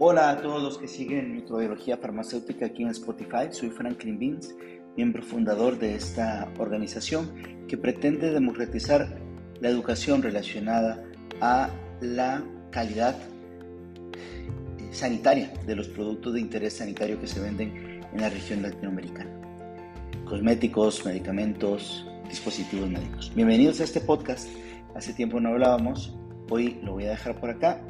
Hola a todos los que siguen Microbiología Farmacéutica aquí en Spotify. Soy Franklin Beans, miembro fundador de esta organización que pretende democratizar la educación relacionada a la calidad eh, sanitaria de los productos de interés sanitario que se venden en la región latinoamericana. Cosméticos, medicamentos, dispositivos médicos. Bienvenidos a este podcast. Hace tiempo no hablábamos, hoy lo voy a dejar por acá.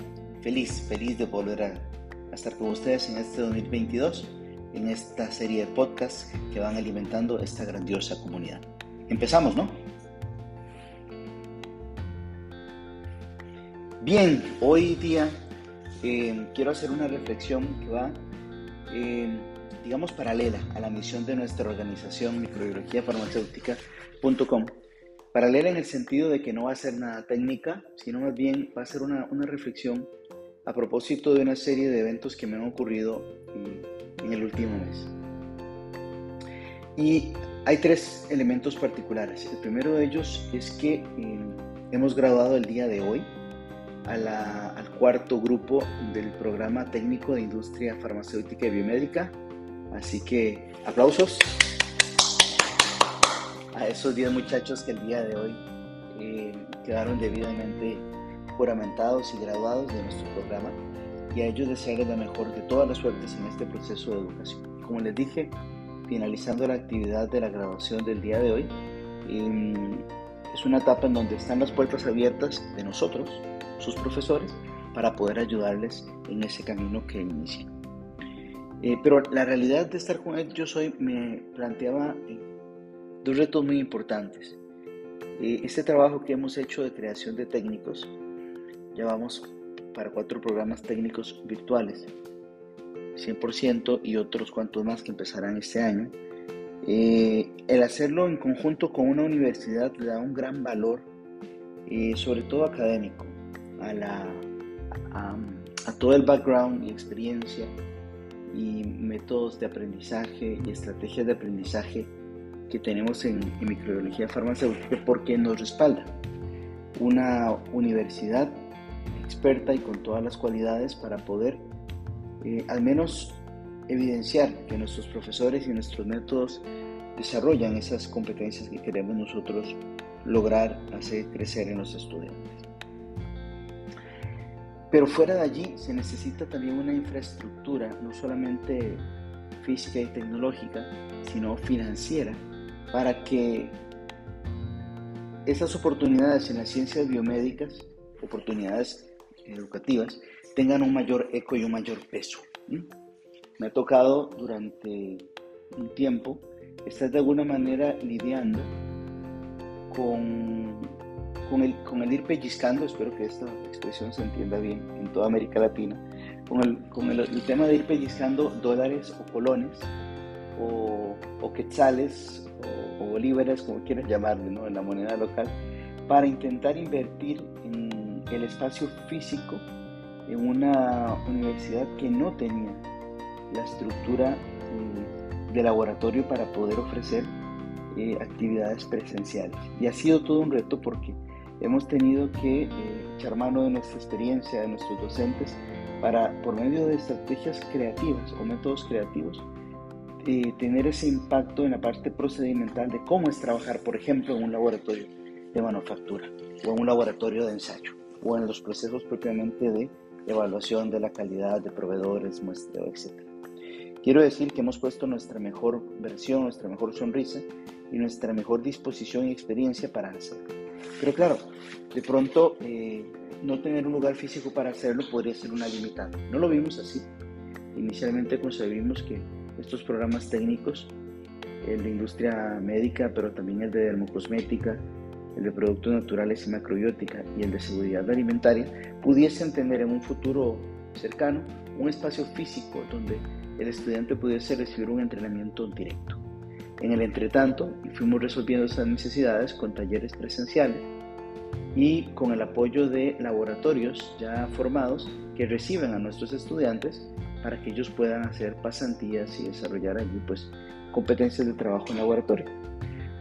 Feliz, feliz de volver a, estar con ustedes en este 2022, en esta serie de podcasts que van alimentando esta grandiosa comunidad. Empezamos, ¿no? Bien, hoy día eh, quiero hacer una reflexión que va, eh, digamos, paralela a la misión de nuestra organización Microbiología Farmacéutica.com Paralela en el sentido de que no va a ser nada técnica, sino más bien va a ser una, reflexión a propósito de una serie de eventos que me han ocurrido en, el último mes. Y hay tres elementos particulares. El primero de ellos es que eh, hemos graduado el día de hoy al cuarto grupo del programa técnico de industria farmacéutica y biomédica. Así que aplausos a esos 10 muchachos que el día de hoy eh, quedaron debidamente juramentados y graduados de nuestro programa y a ellos desearles la mejor de todas las suertes en este proceso de educación. Como les dije, finalizando la actividad de la graduación del día de hoy, em, es una etapa en donde están las puertas abiertas de nosotros, sus profesores, para poder ayudarles en ese camino que inician. Eh, pero la realidad de estar con ellos hoy me planteaba eh, dos retos muy importantes. Eh, este trabajo que hemos hecho de creación de técnicos, ya vamos para cuatro programas técnicos virtuales, 100% y otros cuantos más que empezarán este año. Eh, el hacerlo en conjunto con una universidad le da un gran valor, eh, sobre todo académico, a, la, a, a todo el background y experiencia y métodos de aprendizaje y estrategias de aprendizaje que tenemos en, microbiología farmacéutica porque nos respalda una universidad experta y con todas las cualidades para poder eh, al menos evidenciar que nuestros profesores y nuestros métodos desarrollan esas competencias que queremos nosotros lograr hacer crecer en los estudiantes. Pero fuera de allí se necesita también una infraestructura, no solamente física y tecnológica, sino financiera, para que esas oportunidades en las ciencias biomédicas, oportunidades educativas, tengan un mayor eco y un mayor peso. Me ha tocado durante un tiempo estar de alguna manera lidiando con, con, el, con el ir pellizcando, espero que esta expresión se entienda bien en toda América Latina, con el, con el, tema de ir pellizcando dólares o colones o, o quetzales o, bolívares, como quieras llamarle, ¿no? en la moneda local, para intentar invertir en el espacio físico en una universidad que no tenía la estructura eh, de laboratorio para poder ofrecer eh, actividades presenciales. Y ha sido todo un reto porque hemos tenido que eh, echar mano de nuestra experiencia, de nuestros docentes, para, por medio de estrategias creativas o métodos creativos, eh, tener ese impacto en la parte procedimental de cómo es trabajar, por ejemplo, en un laboratorio de manufactura o en un laboratorio de ensayo o en los procesos propiamente de evaluación de la calidad de proveedores, muestreo, etc. Quiero decir que hemos puesto nuestra mejor versión, nuestra mejor sonrisa y nuestra mejor disposición y experiencia para hacerlo. Pero claro, de pronto eh, no tener un lugar físico para hacerlo podría ser una limitante. No lo vimos así. Inicialmente concebimos que estos programas técnicos, el de industria médica, pero también el de dermocosmética, el de productos naturales y macrobiótica y el de seguridad alimentaria, pudiesen tener en un futuro cercano un espacio físico donde el estudiante pudiese recibir un entrenamiento directo. En el entretanto, fuimos resolviendo esas necesidades con talleres presenciales y con el apoyo de laboratorios ya formados que reciben a nuestros estudiantes para que ellos puedan hacer pasantías y desarrollar allí pues competencias de trabajo en laboratorio.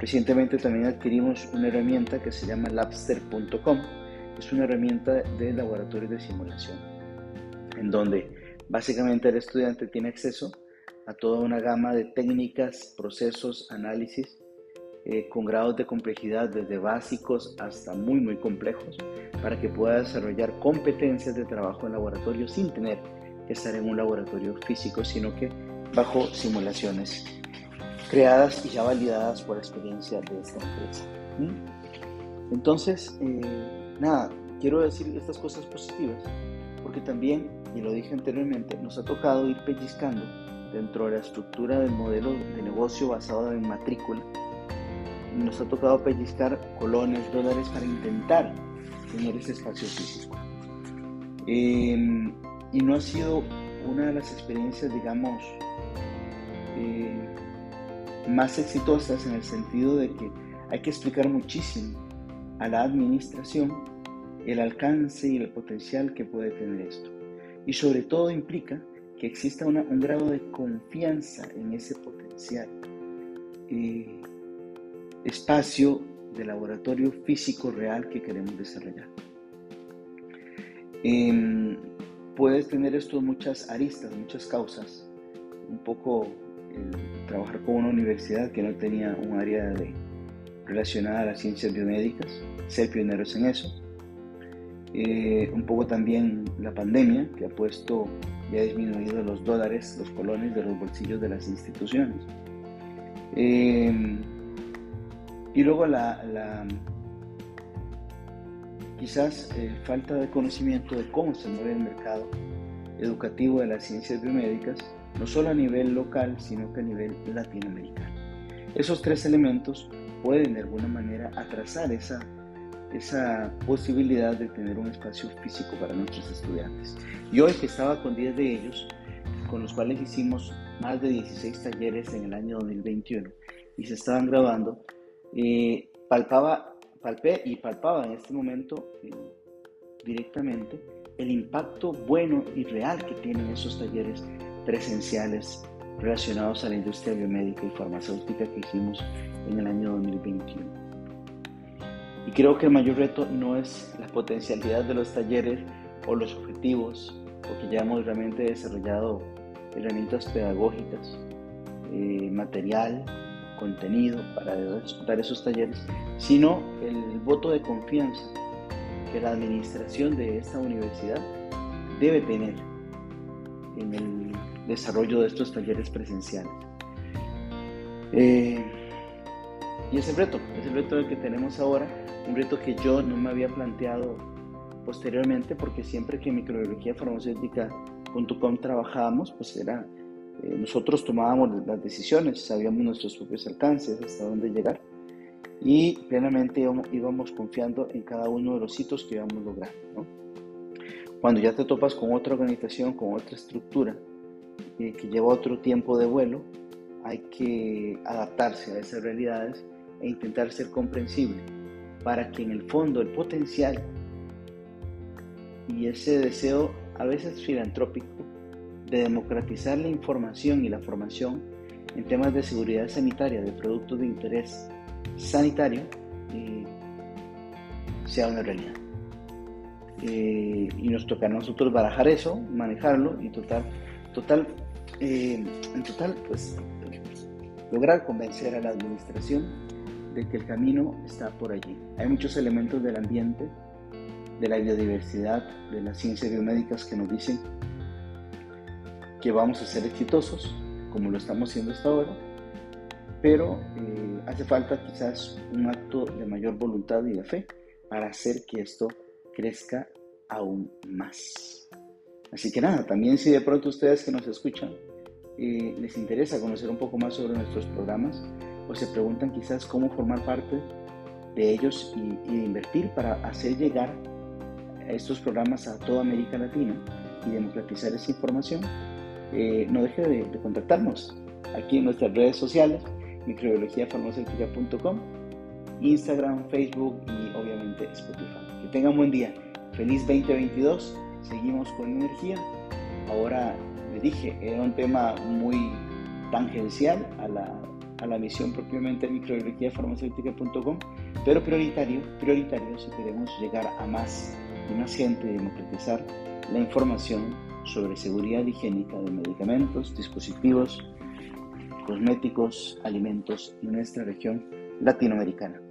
Recientemente también adquirimos una herramienta que se llama labster.com. Es una herramienta de laboratorio de simulación, en donde Básicamente el estudiante tiene acceso a toda una gama de técnicas, procesos, análisis eh, con grados de complejidad desde básicos hasta muy muy complejos para que pueda desarrollar competencias de trabajo en laboratorio sin tener que estar en un laboratorio físico, sino que bajo simulaciones creadas y ya validadas por experiencia de esta empresa. Entonces, eh, nada, quiero decir estas cosas positivas porque también, y lo dije anteriormente, nos ha tocado ir pellizcando dentro de la estructura del modelo de negocio basado en matrícula. Nos ha tocado pellizcar colones, dólares para intentar tener ese espacio físico. Em, y no ha sido una de las experiencias, digamos, más exitosas en el sentido de que hay que explicar muchísimo a la administración el alcance y el potencial que puede tener esto. Y sobre todo implica que exista un grado de confianza en ese potencial. Eh, espacio de laboratorio físico real que queremos desarrollar. Em, puedes tener esto muchas aristas, muchas causas. Un poco trabajar con una universidad que no tenía un área de, relacionada a las ciencias biomédicas, ser pioneros en eso. Eh, un poco también la pandemia que ha puesto y ha disminuido los dólares, los colones de los bolsillos de las instituciones. Eh, y luego la, quizás eh, falta de conocimiento de cómo se mueve el mercado educativo de las ciencias biomédicas, no solo a nivel local, sino que a nivel latinoamericano. Esos tres elementos pueden de alguna manera atrasar esa, esa posibilidad de tener un espacio físico para nuestros estudiantes. Y hoy que estaba con 10 de ellos, con los cuales hicimos más de 16 talleres en el año 2021 y se estaban grabando, eh, palpaba, palpé y palpaba en este momento eh, directamente el impacto bueno y real que tienen esos talleres presenciales relacionados a la industria biomédica y farmacéutica que hicimos en el año 2021. Y creo que el mayor reto no es la potencialidad de los talleres o los objetivos, porque ya hemos realmente desarrollado herramientas pedagógicas, eh, material, contenido para dar esos talleres, sino el voto de confianza que la administración de esta universidad debe tener en el desarrollo de estos talleres presenciales. Eh, y ese reto, es el reto que tenemos ahora, un reto que yo no me había planteado posteriormente, porque siempre que microbiología farmacéutica.com trabajábamos, pues era, eh, nosotros tomábamos las decisiones, sabíamos nuestros propios alcances, hasta dónde llegar, y plenamente íbamos, confiando en cada uno de los hitos que íbamos logrando. ¿no? Cuando ya te topas con otra organización, con otra estructura, que lleva otro tiempo de vuelo, hay que adaptarse a esas realidades e intentar ser comprensible para que en el fondo el potencial y ese deseo a veces filantrópico de democratizar la información y la formación en temas de seguridad sanitaria de productos de interés sanitario eh, sea una realidad. Eh, y nos toca a nosotros barajar eso, manejarlo y total, total, eh, en total, pues lograr convencer a la administración de que el camino está por allí. Hay muchos elementos del ambiente, de la biodiversidad, de las ciencias biomédicas que nos dicen que vamos a ser exitosos, como lo estamos haciendo hasta ahora, pero eh, hace falta quizás un acto de mayor voluntad y de fe para hacer que esto crezca aún más. Así que nada, también si de pronto ustedes que nos escuchan eh, les interesa conocer un poco más sobre nuestros programas o se preguntan quizás cómo formar parte de ellos y, invertir para hacer llegar estos programas a toda América Latina y democratizar esa información, eh, no deje de, contactarnos aquí en nuestras redes sociales, microbiologiafarmacéutica.com, Instagram, Facebook y obviamente Spotify. Que tengan buen día. Feliz 2022. Seguimos con energía. Ahora le dije, era un tema muy tangencial a la, a la misión propiamente de microbiologiafarmacéutica.com, pero prioritario, prioritario si queremos llegar a más y más gente y democratizar la información sobre seguridad higiénica de medicamentos, dispositivos, cosméticos, alimentos en nuestra región latinoamericana.